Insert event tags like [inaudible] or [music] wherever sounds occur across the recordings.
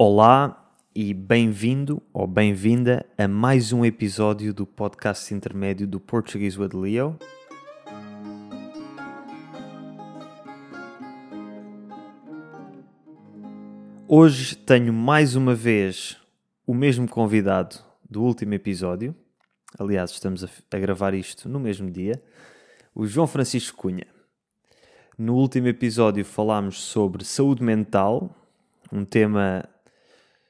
Olá e bem-vindo ou bem-vinda a mais um episódio do podcast intermédio do Português with Leo. Hoje tenho mais uma vez o mesmo convidado do último episódio. Aliás, estamos a, a gravar isto no mesmo dia. O João Francisco Cunha. No último episódio falámos sobre saúde mental, um tema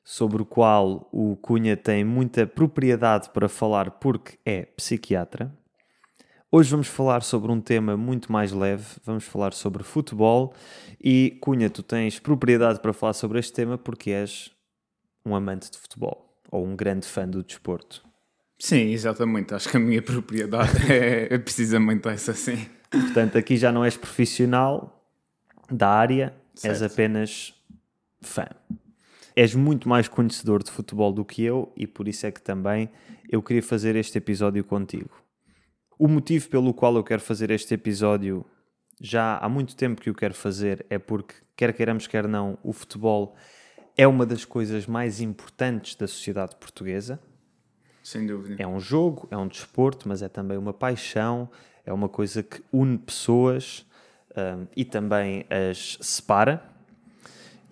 sobre o qual o Cunha tem muita propriedade para falar porque é psiquiatra. Hoje vamos falar sobre um tema muito mais leve, vamos falar sobre futebol e Cunha, tu tens propriedade para falar sobre este tema porque és um amante de futebol ou um grande fã do desporto. Sim, exatamente. Acho que a minha propriedade [laughs] é, é precisamente essa, sim. Portanto, aqui já não és profissional da área, Certo. és apenas fã. És muito mais conhecedor de futebol do que eu e por isso é que também eu queria fazer este episódio contigo. O motivo pelo qual eu quero fazer este episódio já há muito tempo que o quero fazer é porque, quer queiramos, quer não, o futebol é uma das coisas mais importantes da sociedade portuguesa. Sem dúvida. É um jogo, é um desporto, mas é também uma paixão, é uma coisa que une pessoas hum, e também as separa.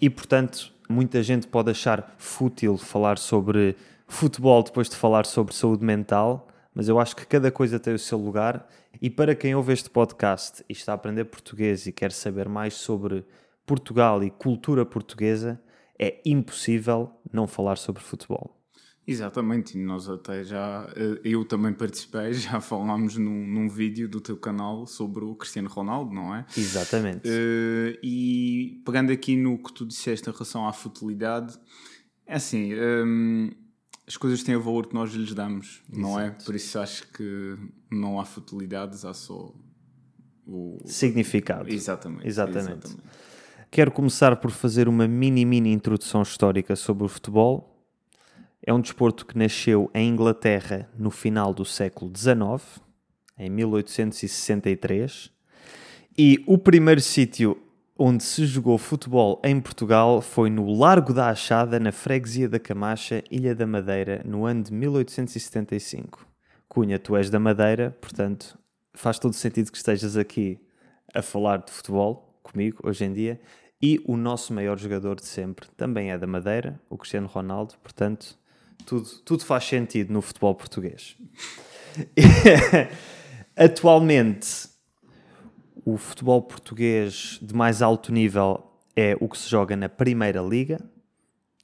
E portanto, muita gente pode achar fútil falar sobre futebol depois de falar sobre saúde mental, mas eu acho que cada coisa tem o seu lugar. E para quem ouve este podcast e está a aprender português e quer saber mais sobre Portugal e cultura portuguesa, é impossível não falar sobre futebol. Exatamente, e nós até já, eh, eu também participei, [laughs] já falámos num, num vídeo do teu canal sobre o Cristiano Ronaldo, não é? Exatamente. Eh, e pegando aqui no que tu disseste em relação à futilidade, é assim, hum, as coisas têm o valor que nós lhes damos, não é? Por isso acho que não há futilidades, há só o. Significado. Exatamente. Exatamente. Quero começar por fazer uma mini, mini introdução histórica sobre o futebol. É um desporto que nasceu em Inglaterra no final do século XIX, em 1863, e o primeiro sítio onde se jogou futebol em Portugal foi no Largo da Achada, na freguesia da Camacha, Ilha da Madeira, no ano de 1875. Cunha, tu és da Madeira, portanto faz todo sentido que estejas aqui a falar de futebol comigo hoje em dia. E o nosso maior jogador de sempre também é da Madeira, o Cristiano Ronaldo, portanto tudo, tudo faz sentido no futebol português. [laughs] Atualmente, o futebol português de mais alto nível é o que se joga na Primeira Liga,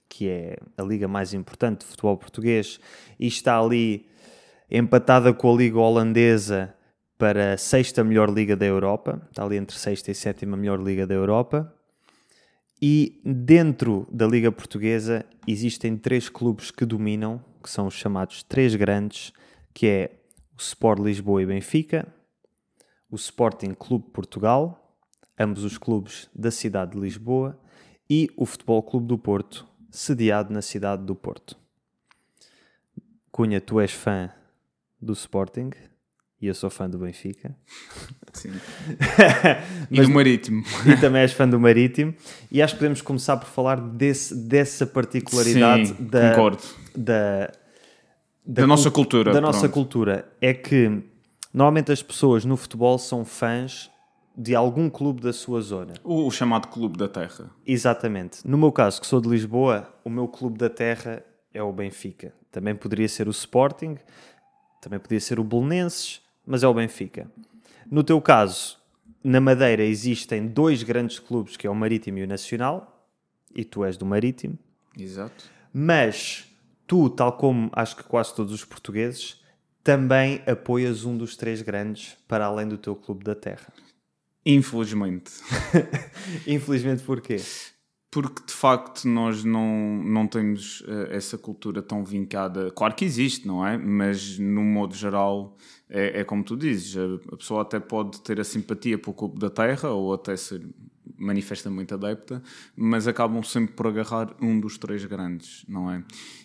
que é a liga mais importante de futebol português, e está ali empatada com a Liga Holandesa para a sexta melhor liga da Europa, está ali entre sexta e sétima melhor liga da Europa. E dentro da Liga Portuguesa existem três clubes que dominam, que são os chamados três grandes, que é o Sport Lisboa e Benfica, o Sporting Clube Portugal, ambos os clubes da cidade de Lisboa, e o Futebol Clube do Porto, sediado na cidade do Porto. Cunha, tu és fã do Sporting e eu sou fã do Benfica. Sim. [laughs] e do Marítimo. e também és fã do Marítimo. E acho que podemos começar por falar desse, dessa particularidade Sim, da, concordo. da, Da nossa cul- cultura, Da nossa pronto. cultura. É que normalmente as pessoas no futebol são fãs de algum clube da sua zona. O, o chamado Clube da Terra. Exatamente. No meu caso, que sou de Lisboa, o meu clube da terra é o Benfica. Também poderia ser o Sporting, também poderia ser o Belenenses, mas é o Benfica. No teu caso, na Madeira existem dois grandes clubes, que é o Marítimo e o Nacional, e tu és do Marítimo, Exato. mas tu, tal como acho que quase todos os portugueses, também apoias um dos três grandes para além do teu clube da terra. Infelizmente. [laughs] Infelizmente porquê? Porque de facto nós não, não temos eh, essa cultura tão vincada. Claro que existe, não é? Mas no modo geral é, é como tu dizes: a, pessoa até pode ter a simpatia pelo Clube da Terra ou até ser manifesta muito adepta, mas acabam sempre por agarrar um dos três grandes, não é?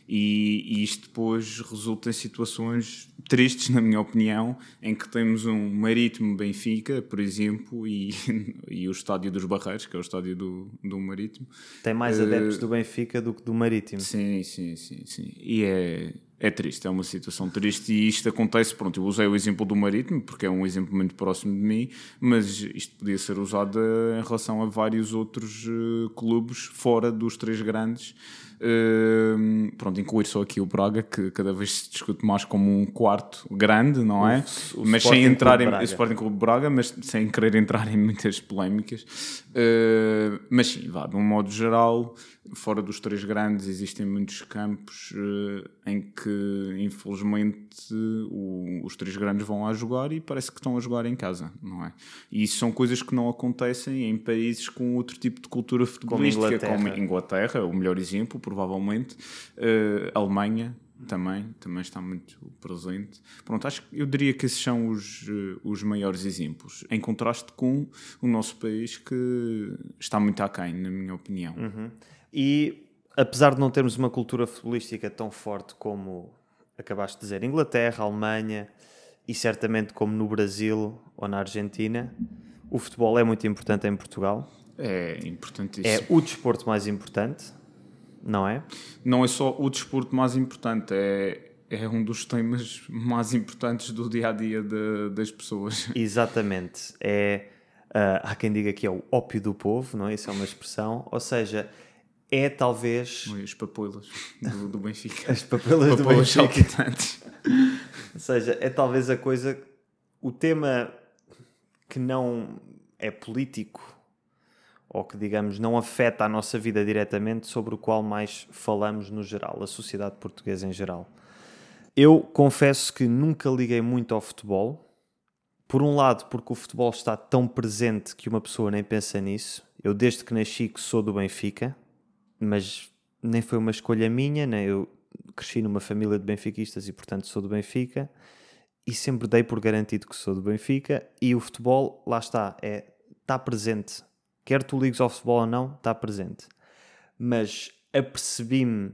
E, e isto depois resulta em situações tristes, na minha opinião, em que temos um Marítimo Benfica, por exemplo, e, [laughs] e o estádio dos Barreiros, que é o estádio do, do Marítimo. Tem mais adeptos uh, do Benfica do que do Marítimo. Sim, sim, sim, sim. E é, é triste, é uma situação triste e isto acontece, pronto, eu usei o exemplo do Marítimo porque é um exemplo muito próximo de mim, mas isto podia ser usado em relação a vários outros uh, clubes fora dos três grandes Uh, pronto, incluir só aqui o Braga, que cada vez se discute mais como um quarto grande, não é? O, o mas sem entrar em Sporting Clube Braga, mas sem querer entrar em muitas polémicas. Uh, mas sim, vá, de um modo geral, fora dos três grandes, existem muitos campos uh, em que, infelizmente, o, os três grandes vão lá jogar e parece que estão a jogar em casa, não é? E isso são coisas que não acontecem em países com outro tipo de cultura futebolística, como Inglaterra, como Inglaterra o melhor exemplo, provavelmente, uh, Alemanha também, também está muito presente. Pronto, acho que eu diria que esses são os, uh, os maiores exemplos, em contraste com o nosso país que está muito aquém, na minha opinião. Uhum. E apesar de não termos uma cultura futebolística tão forte como acabaste de dizer, Inglaterra, Alemanha e certamente como no Brasil ou na Argentina, o futebol é muito importante em Portugal. É importantíssimo. É o desporto mais importante, não é? Não é só o desporto mais importante, é, é um dos temas mais importantes do dia a dia de, das pessoas. [laughs] Exatamente. É, uh, há quem diga que é o ópio do povo, não é? Isso é uma expressão. Ou seja, é talvez. As papoilas do, do Benfica. [laughs] As papoilas do Benfica. [laughs] Ou seja, é talvez a coisa. O tema que não é político ou que, digamos, não afeta a nossa vida diretamente, sobre o qual mais falamos no geral, a sociedade portuguesa em geral. Eu confesso que nunca liguei muito ao futebol. Por um lado, porque o futebol está tão presente que uma pessoa nem pensa nisso. Eu, desde que nasci, que sou do Benfica mas nem foi uma escolha minha, né? eu cresci numa família de benfiquistas e portanto sou do Benfica e sempre dei por garantido que sou do Benfica e o futebol, lá está, é está presente. Quer tu ligues ao futebol ou não, está presente. Mas apercebi-me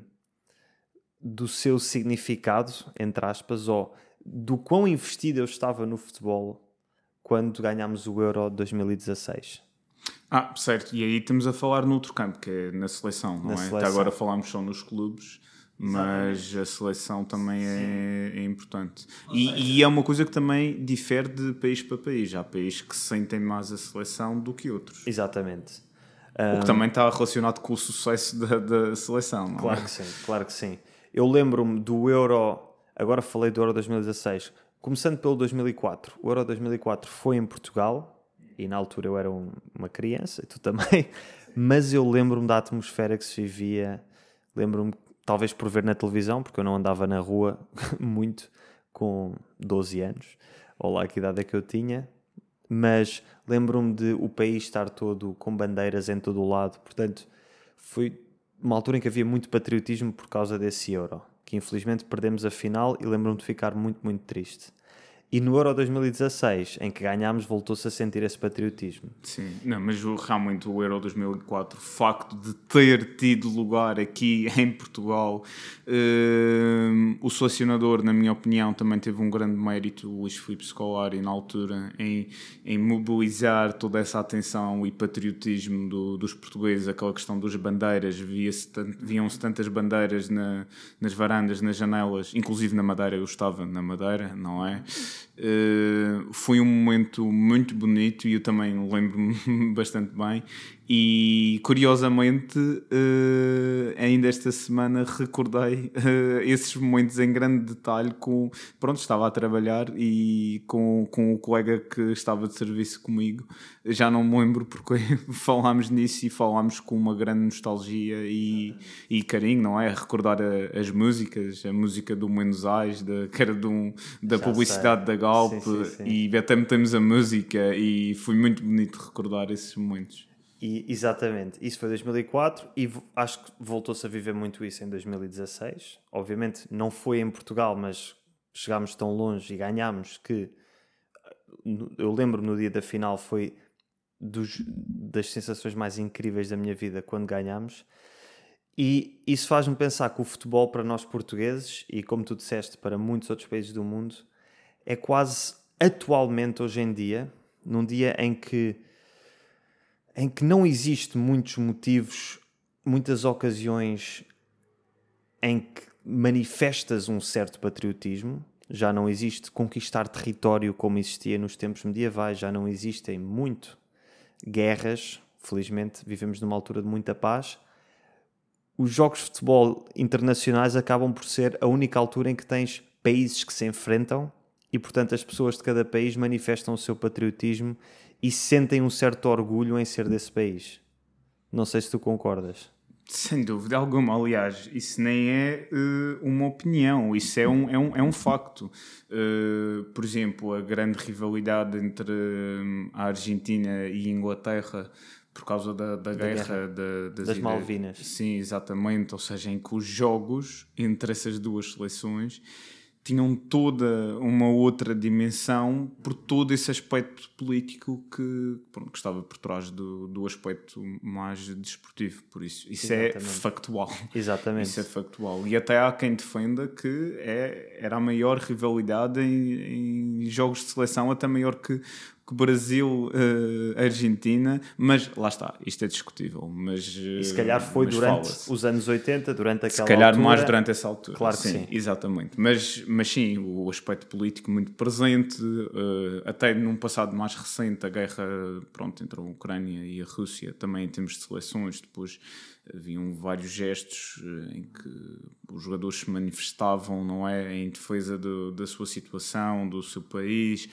do seu significado, entre aspas, ou do quão investido eu estava no futebol quando ganhámos o Euro 2016. Ah, certo. E aí estamos a falar no outro campo, que é na seleção, não na é? Seleção. Até agora falámos só nos clubes, mas Exatamente. a seleção também é, é, importante. E, e, é uma coisa que também difere de país para país. Há países que sentem mais a seleção do que outros. Exatamente. O que também está relacionado com o sucesso da, da seleção, não claro é? que sim, claro que sim. Eu lembro-me do Euro, agora falei do Euro 2016, começando pelo 2004. O Euro 2004 foi em Portugal, e na altura eu era um, uma criança, tu também, [laughs] mas eu lembro-me da atmosfera que se vivia, lembro-me, talvez por ver na televisão, porque eu não andava na rua [laughs] muito com 12 anos, ou lá que idade é que eu tinha, mas lembro-me de o país estar todo com bandeiras em todo o lado, portanto, foi uma altura em que havia muito patriotismo por causa desse Euro, que infelizmente perdemos a final e lembro-me de ficar muito, muito triste. E no Euro 2016, em que ganhámos, voltou-se a sentir esse patriotismo. Sim, não, mas realmente o Euro 2004, o facto de ter tido lugar aqui [laughs] em Portugal, uh, o selecionador, na minha opinião, também teve um grande mérito, o Luís Filipe Scolari, na altura, em, em mobilizar toda essa atenção e patriotismo do, dos portugueses, aquela questão das bandeiras, viam-se tantas bandeiras na, nas varandas, nas janelas, inclusive na Madeira, eu estava na Madeira, não é? Uh, foi um momento muito bonito e eu também lembro-me [laughs] bastante bem. E curiosamente, uh, ainda esta semana recordei uh, esses momentos em grande detalhe com. Pronto, estava a trabalhar e com, com o colega que estava de serviço comigo. Já não me lembro porque [laughs] falámos nisso e falámos com uma grande nostalgia e, e carinho, não é? Recordar a, as músicas, a música do Buenos Aires, da, que era um, da Já publicidade sei. da Galp, sim, sim, sim. e até metemos a música e foi muito bonito recordar esses momentos. E, exatamente, isso foi 2004 e acho que voltou-se a viver muito isso em 2016. Obviamente não foi em Portugal, mas chegámos tão longe e ganhámos que eu lembro no dia da final foi dos, das sensações mais incríveis da minha vida quando ganhamos. E isso faz-me pensar que o futebol para nós portugueses, e como tu disseste, para muitos outros países do mundo, é quase atualmente, hoje em dia, num dia em que, em que não existe muitos motivos, muitas ocasiões em que manifestas um certo patriotismo, já não existe conquistar território como existia nos tempos medievais, já não existem muito guerras, felizmente vivemos numa altura de muita paz. Os jogos de futebol internacionais acabam por ser a única altura em que tens países que se enfrentam e, portanto, as pessoas de cada país manifestam o seu patriotismo e sentem um certo orgulho em ser desse país. Não sei se tu concordas. Sem dúvida alguma, aliás, isso nem é uh, uma opinião, isso é um, é um, é um facto. Uh, por exemplo, a grande rivalidade entre uh, a Argentina e a Inglaterra por causa da, da, da guerra, guerra. Da, das, das Malvinas. Sim, exatamente, ou seja, em que os jogos entre essas duas seleções tinham toda uma outra dimensão por todo esse aspecto político que, pronto, que estava por trás do, do aspecto mais desportivo. Por isso, isso é Exatamente. é factual. Exatamente. Isso é factual. E até há quem defenda que é, era a maior rivalidade em, em jogos de seleção, até maior que que Brasil, uh, Argentina, mas lá está, isto é discutível. Mas, uh, e se calhar foi durante os anos 80, durante aquela Se calhar altura, mais durante essa altura. Claro que sim. sim. Exatamente. Mas, mas sim, o aspecto político muito presente, uh, até num passado mais recente, a guerra pronto, entre a Ucrânia e a Rússia, também em termos de seleções, depois haviam vários gestos em que os jogadores se manifestavam, não é, em defesa do, da sua situação, do seu país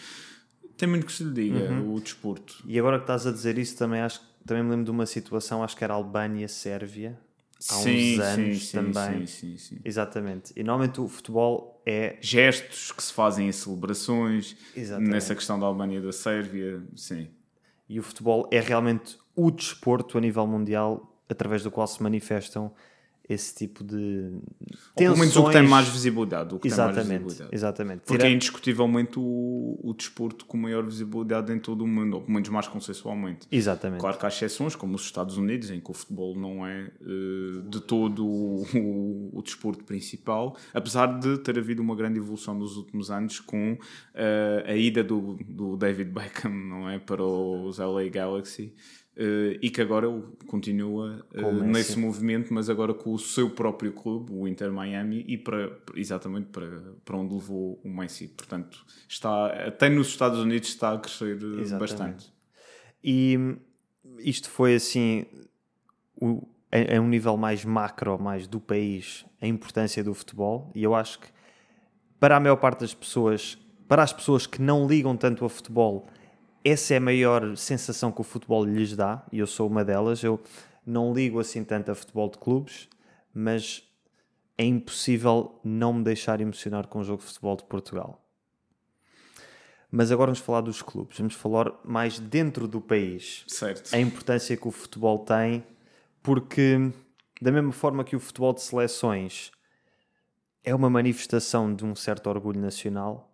tem muito que se lhe diga, uhum. o desporto. E agora que estás a dizer isso, também, acho, também me lembro de uma situação, acho que era Albânia-Sérvia, há sim, uns anos sim, também. Sim, sim, sim. Exatamente. E normalmente o futebol é. Gestos que se fazem em celebrações, Exatamente. nessa questão da Albânia e da Sérvia, sim. E o futebol é realmente o desporto a nível mundial através do qual se manifestam esse tipo de tensões. Ou pelo menos o que tem mais visibilidade. Que exatamente, mais visibilidade. exatamente. Porque Tira... é indiscutivelmente o, o desporto com maior visibilidade em todo o mundo, ou pelo menos mais consensualmente. Exatamente. Claro que há exceções, como os Estados Unidos, em que o futebol não é uh, de todo o, o, o, desporto principal, apesar de ter havido uma grande evolução nos últimos anos com uh, a ida do, do David Beckham não é, para os LA Galaxy. Uh, e que agora continua uh, nesse movimento, mas agora com o seu próprio clube, o Inter Miami, e para, exatamente para, para onde levou o Messi. Portanto, está, até nos Estados Unidos está a crescer eh, exatamente. bastante. E isto foi assim, o, a, a um nível mais macro, mais do país, a importância do futebol, e eu acho que para a maior parte das pessoas, para as pessoas que não ligam tanto a futebol, essa é a maior sensação que o futebol lhes dá, e eu sou uma delas. Eu não ligo assim tanto a futebol de clubes, mas é impossível não me deixar emocionar com o jogo de futebol de Portugal. Mas agora vamos falar dos clubes, vamos falar mais dentro do país. Certo. A importância que o futebol tem, porque da mesma forma que o futebol de seleções é uma manifestação de um certo orgulho nacional,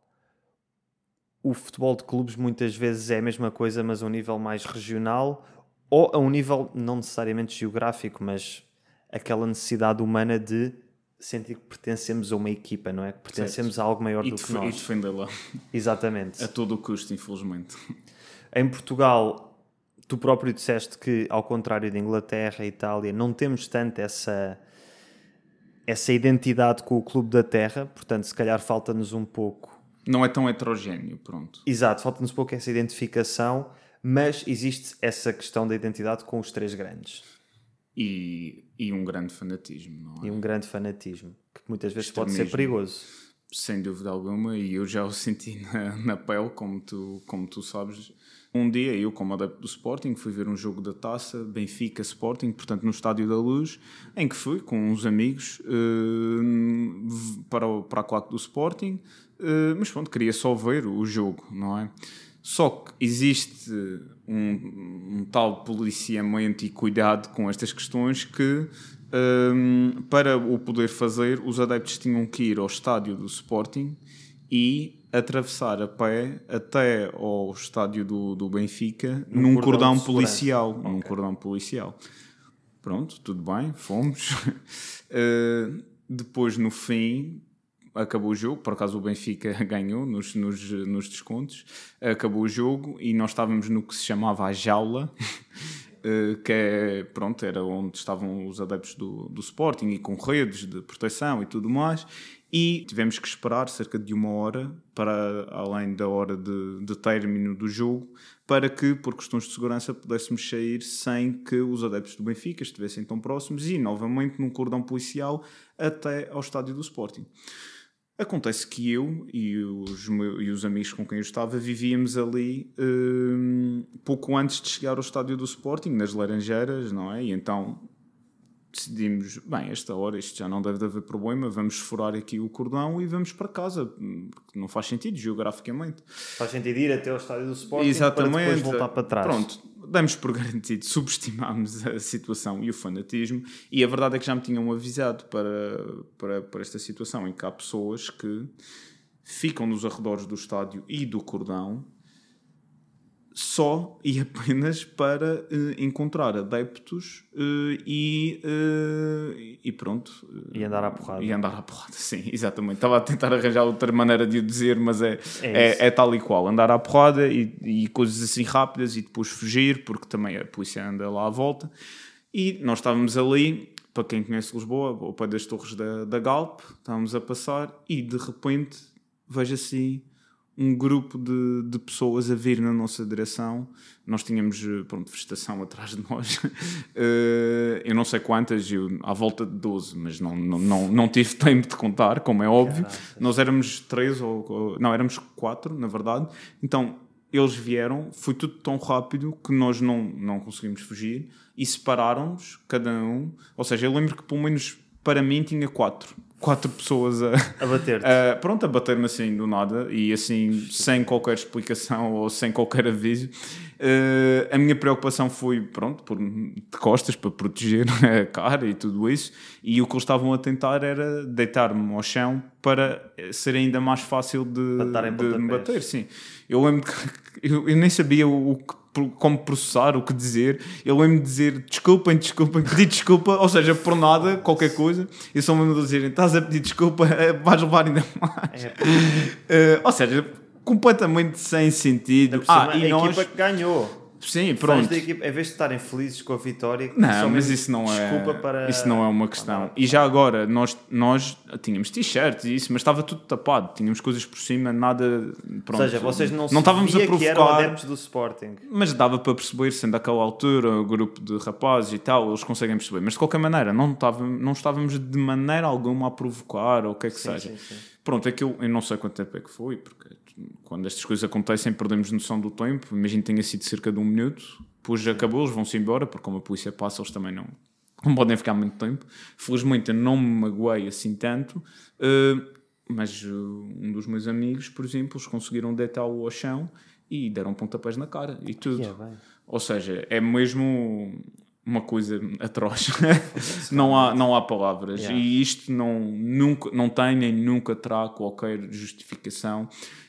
o futebol de clubes muitas vezes é a mesma coisa, mas a um nível mais regional ou a um nível não necessariamente geográfico, mas aquela necessidade humana de sentir que pertencemos a uma equipa, não é? Que pertencemos certo. a algo maior e do que nós. E defendê-la. Exatamente. a todo o custo, infelizmente. Em Portugal, tu próprio disseste que, ao contrário da Inglaterra e Itália, não temos tanto essa essa identidade com o clube da terra, portanto, se calhar falta-nos um pouco não é tão heterogéneo, pronto. Exato, falta-nos pouco essa identificação, mas existe essa questão da identidade com os três grandes. E, e um grande fanatismo, não é? E um grande fanatismo, que muitas vezes pode ser perigoso. Sem dúvida alguma, e eu já o [laughs] senti na, na pele, como tu, como tu sabes. Um dia, eu, como adepto do Sporting, fui ver um jogo da taça, Benfica Sporting, portanto, no Estádio da Luz, em que fui com uns amigos uh, para, para a claque do Sporting, uh, mas pronto, queria só ver o jogo, não é? Só que existe um, um tal policiamento e cuidado com estas questões que, um, para o poder fazer, os adeptos tinham que ir ao estádio do Sporting e atravessar a pé até ao estádio do, do Benfica num, num cordão, cordão policial. Okay. Num cordão policial. Pronto, tudo bem, fomos. uh, [laughs] depois, no fim, acabou o jogo, por acaso o Benfica [laughs] ganhou nos, nos, nos descontos, acabou o jogo e nós estávamos no que se chamava a jaula, [laughs] eh, que é, pronto, era onde estavam os adeptos do, do Sporting e com redes de proteção e tudo mais, e tivemos que esperar cerca de uma hora para além da hora de, de término do jogo para que por questões de segurança pudéssemos sair sem que os adeptos do Benfica estivessem tão próximos e novamente num cordão policial até ao estádio do Sporting. Acontece que eu e os, meus, e os amigos com quem eu estava vivíamos ali um, pouco antes de chegar ao estádio do Sporting, nas Laranjeiras, não é? E então decidimos, bem, esta hora isto já não deve haver problema, vamos furar aqui o cordão e vamos para casa, porque não faz sentido geograficamente. Faz sentido ir até ao estádio do Sporting Exatamente. para depois voltar para trás. Pronto, damos por [laughs] garantido, subestimámos a situação e o fanatismo, e a verdade é que já me tinham avisado para, para, para esta situação, em que há pessoas que ficam nos arredores do estádio e do cordão só e [laughs] apenas para uh, encontrar adeptos uh, e, uh, e pronto. E andar à porrada. E andar à porrada, [laughs] sim, exatamente. Estava a tentar arranjar outra maneira de o dizer, mas é, é, é, é tal e qual. Andar à porrada e, e, coisas assim rápidas e depois fugir, porque também a polícia anda lá à volta. E nós estávamos ali, para quem conhece Lisboa, ao pé das torres da, da Galp, estávamos a passar e de repente vejo assim um grupo de, de pessoas a vir na nossa direção. Nós tínhamos, eh, pronto, vegetação atrás de nós. uh, [laughs] eu não sei quantas, eu, à volta de 12, mas não, não, não, não tive [laughs] tempo de contar, como é óbvio. Caraca. Nós éramos três, ou, ou, não, éramos quatro, na verdade. Então, eles vieram, foi tudo tão rápido que nós não, não conseguimos fugir e separaram-nos, cada um. Ou seja, eu lembro que pelo menos para mim tinha quatro quatro pessoas a, a bater uh, [laughs] pronto, a bater-me assim do nada e assim sem qualquer explicação ou sem qualquer aviso. Uh, a minha preocupação foi, pronto, por, de costas para proteger [laughs] a cara e tudo isso. E o que eles estavam a tentar era deitar-me ao chão para ser ainda mais fácil de, de me bater. Sim, eu lembro que [laughs] eu, eu nem sabia o, o que como processar, o que dizer. Eu de dizer desculpem, desculpem, pedir desculpa, ou seja, por nada, qualquer coisa. Eu só me lembro de dizer estás a pedir desculpa, [laughs] eh, vais levar ainda mais. É. Uh, ou seja, completamente sem sentido. Ah, e a nós... equipa que ganhou. Sim, pronto. Equipa, em vez de estarem felizes com a vitória, não, mas isso não é. Para... Isso não é uma questão. E já agora, nós, nós tínhamos t-shirts e isso, mas estava tudo tapado. Tínhamos coisas por cima, nada. Pronto. Ou seja, vocês não, não estávamos a provocar. Que eram adeptos do Sporting. Mas dava para perceber, sendo aquela altura, o grupo de rapazes e tal, eles conseguem perceber. Mas de qualquer maneira, não, estávamos, não estávamos de maneira alguma a provocar ou o que é que sim, seja. Sim, sim. Pronto, é que eu, eu não sei quanto tempo é que foi, porque quando estas coisas acontecem perdemos noção do tempo. Imagino que tenha sido cerca de um minuto. Depois acabou, eles vão-se embora, porque como a polícia passa, eles também não, não podem ficar muito tempo. Felizmente eu não me magoei assim tanto. Uh, mas uh, um dos meus amigos, por exemplo, eles conseguiram deitá-lo ao chão e deram pontapés na cara e tudo. Yeah, Ou seja, é mesmo uma coisa atroz. [laughs] [laughs] não, há, não há palavras. Yeah. E isto não, nunca, não tem nem nunca terá qualquer justificação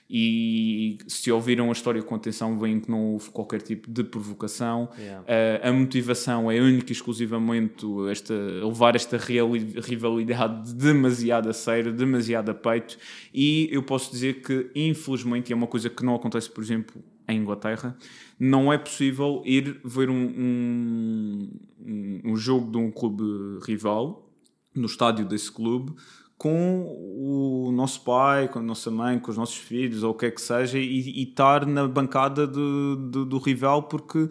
e se ouviram a história com atenção veem que não houve qualquer tipo de provocação yeah. uh, a motivação é única e exclusivamente esta, levar esta rivalidade demasiado a sério, demasiado a peito e eu posso dizer que infelizmente é uma coisa que não acontece por exemplo em Inglaterra não é possível ir ver um, um, um jogo de um clube rival no estádio desse clube com o nosso pai, com a nossa mãe, com os nossos filhos, ou o que é que seja, e, e estar na bancada de, de, do rival porque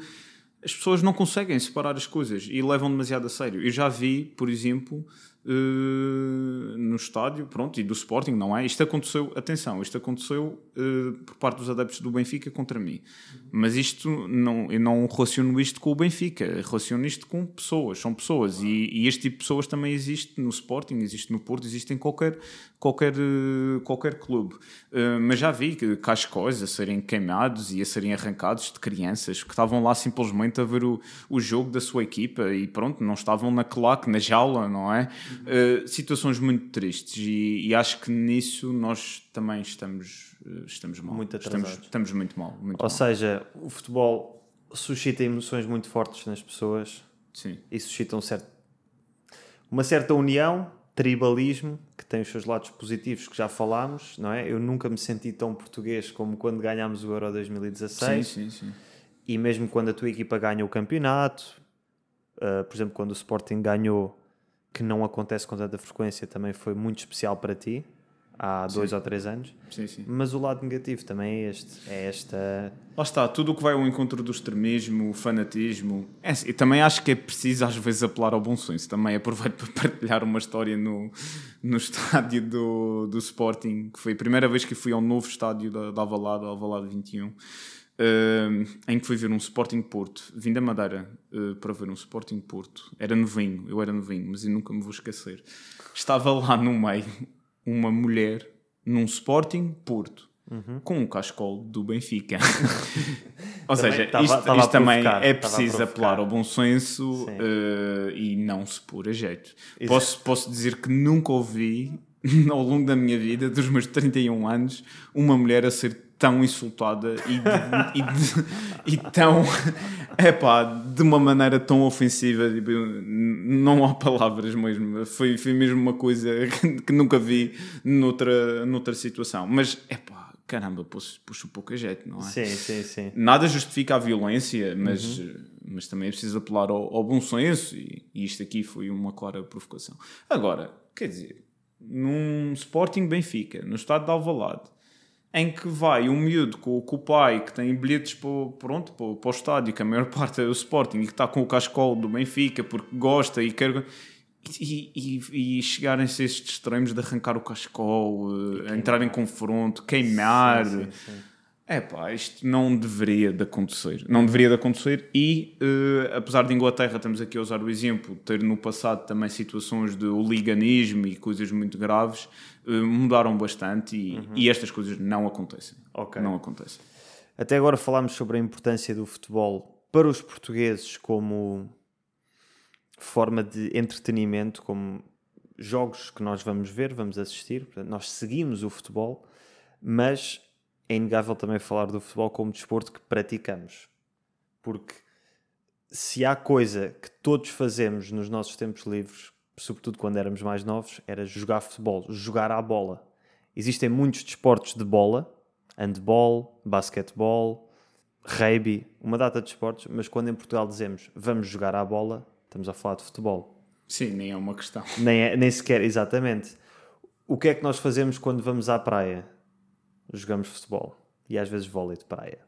as pessoas não conseguem separar as coisas e levam demasiado a sério. Eu já vi, por exemplo, uh, no estádio, pronto, e do Sporting, não é? Isto aconteceu, atenção, isto aconteceu uh, por parte dos adeptos do Benfica contra mim. Mas isto, não, eu não relaciono isto com o Benfica, relaciono isto com pessoas, são pessoas. E, e, este tipo de pessoas também existe no Sporting, existe no Porto, existe em qualquer, qualquer, uh, qualquer clube. mas já vi que cascóis a serem queimados e a serem arrancados de crianças que estavam lá simplesmente a ver o, o jogo da sua equipa e pronto, não estavam na claque, na jaula, não é? Uh, situações muito tristes e, e, acho que nisso nós também estamos, eh, estamos mal. Muito estamos, estamos muito mal. Muito Ou mal. seja, o futebol suscita emoções muito fortes nas pessoas Sim. e suscita um certo, uma certa união, tribalismo, que tem os seus lados positivos que já falámos, não é? Eu nunca me senti tão português como quando ganhámos o Euro 2016. Sim, sim, sim. E mesmo quando a tua equipa ganha o campeonato, uh, por exemplo, quando o Sporting ganhou, que não acontece com tanta frequência, também foi muito especial para ti, há dois ou três anos. Sim, sim. Mas o lado negativo também é este, é esta... Lá está, tudo o que vai ao encontro do extremismo, o fanatismo. É, e também acho que é preciso às vezes apelar ao bom senso. Também aproveito [laughs] para partilhar uma história no, no estádio do, do Sporting, que foi a primeira vez que fui ao novo estádio da, da Avalado, Avalado 21. Uh, em que fui ver um Sporting Porto, vim da Madeira uh, para ver um Sporting Porto. Era novinho, eu era novinho, mas eu nunca me vou esquecer. Estava lá no meio uma mulher num Sporting Porto. Uhum. Com um cascol do Benfica. [laughs] Ou seja, isto, tava, isto também é preciso apelar ao bom senso uh, e não se pôr a jeito. Posso, posso dizer que nunca ouvi, [laughs] ao longo da minha vida, dos meus 31 anos, uma mulher a ser tão insultada e, e, e tão epá, de uma maneira tão ofensiva tipo, não há palavras mesmo foi, foi mesmo uma coisa [laughs] que nunca vi noutra, noutra situação mas epá, caramba, puxo, puxo pouca jeito, não é? Sim, sim, sim. Nada justifica a violência, mas, uhum. mas também é preciso apelar ao, ao bom senso e, e, isto aqui foi uma clara provocação. Agora, quer dizer, num Sporting Benfica, no estado de Alvalade, em que vai um miúdo com, com o pai que tem bilhetes para, pronto, para, para o estádio, que a maior [laughs] parte é o Sporting, e que está com o cascol do Benfica porque gosta e quer. E, e, e chegarem-se estes extremos de arrancar o cascol, uh, entrar em confronto, queimar. Sim, sim, sim. É pá, isto não deveria de acontecer. Não deveria de acontecer e, uh, apesar de Inglaterra, estamos aqui a usar o exemplo, ter no passado também situações de oliganismo e coisas muito graves, uh, mudaram bastante e, uhum. e, estas coisas não acontecem. Okay. Não acontecem. Até agora falámos sobre a importância do futebol para os portugueses como forma de entretenimento, como jogos que nós vamos ver, vamos assistir. Portanto, nós seguimos o futebol, mas é inegável também falar do futebol como desporto que praticamos. Porque se há coisa que todos fazemos nos nossos tempos livres, sobretudo quando éramos mais novos, era jogar futebol, jogar à bola. Existem muitos desportos de bola, handball, basquetebol, rugby, uma data de esportes, mas quando em Portugal dizemos vamos jogar à bola, estamos a falar de futebol. Sim, nem é uma questão. Nem, é, nem sequer, exatamente. O que é que nós fazemos quando vamos à praia? Jogamos futebol e às vezes vôlei de praia.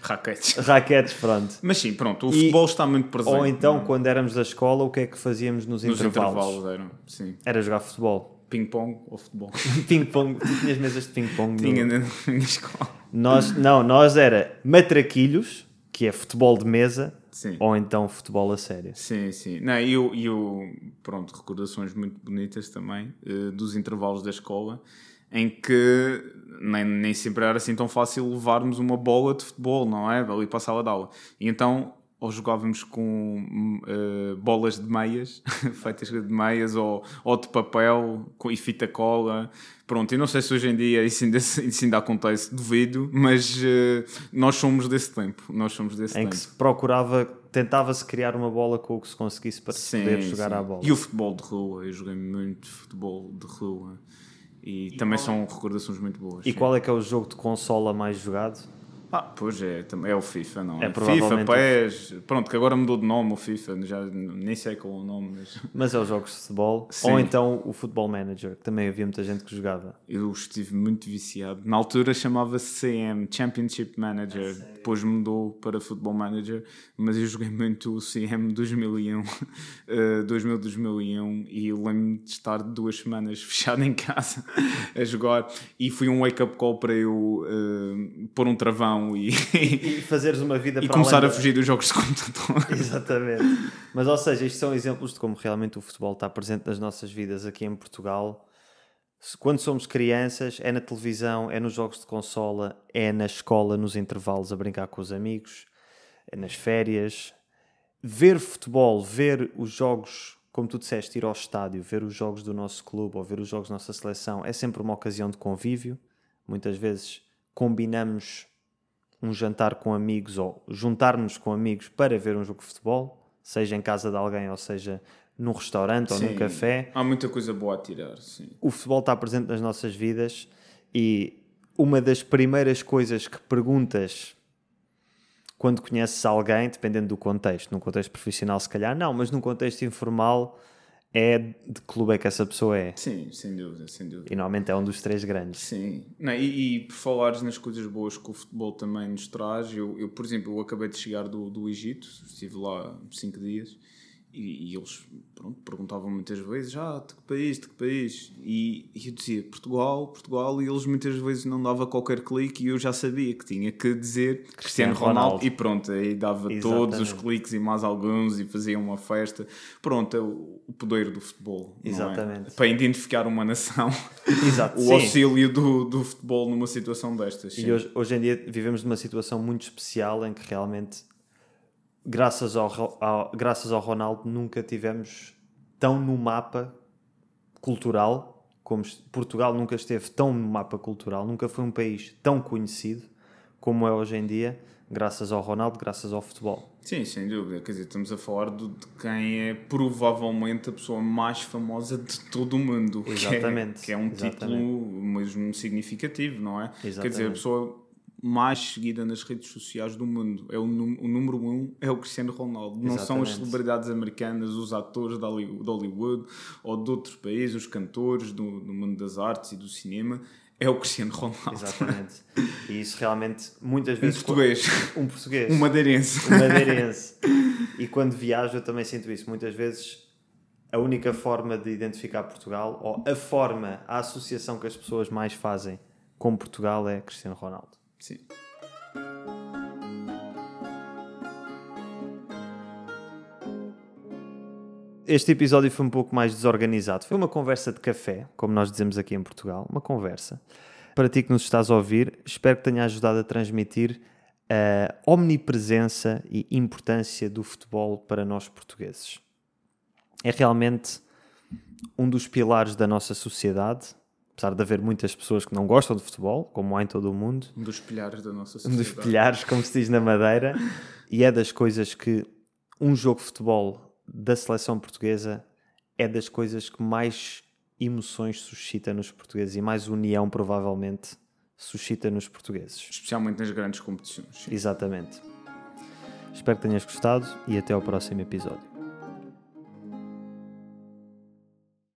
Raquetes. [laughs] Raquetes, pronto. Mas sim, pronto, o futebol está muito presente. Ou então, não? quando éramos da escola, o que é que fazíamos nos, nos intervalos? intervalos eram, sim. Era jogar futebol. Ping-pong ou futebol? [laughs] ping-pong. Tu tinhas mesas de ping-pong? Tinha no... na minha escola. Nós, não, nós era matraquilhos, que é futebol de mesa, sim. ou então futebol a sério. Sim, sim. Não, e eu, eu, pronto, recordações muito bonitas também uh, dos intervalos da escola em que nem, nem sempre era assim tão fácil levarmos uma bola de futebol, não é? Ali para a sala de aula. E então, ou jogávamos com uh, bolas de meias, [laughs] feitas de meias, ou, ou de papel com, e fita cola. Pronto, e não sei se hoje em dia isso ainda, isso ainda acontece, duvido, mas uh, nós somos desse tempo. Nós somos desse em tempo. que se procurava, tentava-se criar uma bola com o que se conseguisse para sim, poder jogar sim. à bola. E o futebol de rua, eu joguei muito futebol de rua. E, e também são recordações muito boas. E sim. qual é que é o jogo de consola mais jogado? Ah, pois é, é o FIFA, não é? é FIFA, PES, pronto, que agora mudou de nome o FIFA, já nem sei qual é o nome. Mas, mas é os jogos de futebol, Sim. ou então o Football Manager, que também havia muita gente que jogava. Eu estive muito viciado. Na altura chamava-se CM, Championship Manager, é depois mudou para Football Manager, mas eu joguei muito o CM 2001, uh, 2000, 2001, e lembro-me de estar duas semanas [laughs] fechado em casa a jogar, e foi um wake-up call para eu uh, pôr um travão e, e fazeres uma vida [laughs] e começar a fugir dos jogos de computador. [laughs] Exatamente. Mas, ou seja, isto são exemplos de como realmente o futebol está presente nas nossas vidas aqui em Portugal. Quando somos crianças, é na televisão, é nos jogos de consola, é na escola, nos intervalos, a brincar com os amigos, é nas férias. Ver futebol, ver os jogos como tu disseste, ir ao estádio, ver os jogos do nosso clube ou ver os jogos da nossa seleção é sempre uma ocasião de convívio. Muitas vezes combinamos um jantar com amigos ou juntar-nos com amigos para ver um jogo de futebol, seja em casa de alguém ou seja num restaurante sim, ou num café. Há muita coisa boa a tirar. Sim. O futebol está presente nas nossas vidas e uma das primeiras coisas que perguntas quando conheces alguém, dependendo do contexto, num contexto profissional, se calhar não, mas num contexto informal, é de que clube é que essa pessoa é. Sim, sem dúvida, sem dúvida. E normalmente é um dos três grandes. Sim, não, e, e, por falares nas coisas boas que o futebol também nos traz, eu, eu por exemplo, eu acabei de chegar do, do Egito, estive lá cinco dias e, e, eles pronto, perguntavam muitas vezes: Ah, de que país, de que país? E, e, eu dizia Portugal, Portugal, e eles muitas vezes não dava qualquer clique e eu já sabia que tinha que dizer Cristiano, Ronaldo. Ronaldo. E pronto, aí dava Exatamente. todos os cliques e mais alguns e fazia uma festa. Pronto, é o, o poder do futebol. É? Exatamente. É? Para identificar uma nação, [laughs] Exato. o Sim. auxílio do, do futebol numa situação destas. E hoje, hoje em dia vivemos numa situação muito especial em que realmente graças ao, ao, graças ao Ronaldo, nunca tivemos tão no mapa cultural como Portugal nunca esteve tão no mapa cultural, nunca foi um país tão conhecido como é hoje em dia, graças ao Ronaldo, graças ao futebol. Sim, sem dúvida. Quer dizer, estamos a falar de, de quem é provavelmente a pessoa mais famosa de todo o mundo. Exatamente. Que é, que é um Exatamente. título mesmo significativo, não é? Exatamente. Quer dizer, a pessoa mais seguida nas redes sociais do mundo. É o, o número um é o Cristiano Ronaldo. Exatamente. Não são as celebridades americanas, os atores de Hollywood ou de outros países, os cantores do, do mundo das artes e do cinema. É o Cristiano Ronaldo. Exatamente. [laughs] E isso realmente, muitas vezes. Um português. Um português. Um madeirense. Um madeirense. e quando viajo eu também sinto isso. Muitas vezes a única forma de identificar Portugal, ou a forma, a associação que as pessoas mais fazem com Portugal é Cristiano Ronaldo. Sim. Este episódio foi um pouco mais desorganizado. Foi uma conversa de café, como nós dizemos aqui em Portugal, uma conversa. Para ti que nos estás a ouvir, espero que tenha ajudado a transmitir a omnipresença e importância do futebol para nós portugueses. É realmente um dos pilares da nossa sociedade, apesar de haver muitas pessoas que não gostam de futebol, como há em todo o mundo. Um dos pilhares da nossa sociedade. Um dos pilhares, como se diz na Madeira. e é das coisas que um jogo de futebol da seleção portuguesa é das coisas que mais emoções suscita nos portugueses e mais união, provavelmente, suscita nos portugueses. Especialmente nas grandes competições. Exatamente. Espero que tenhas gostado e até ao próximo episódio.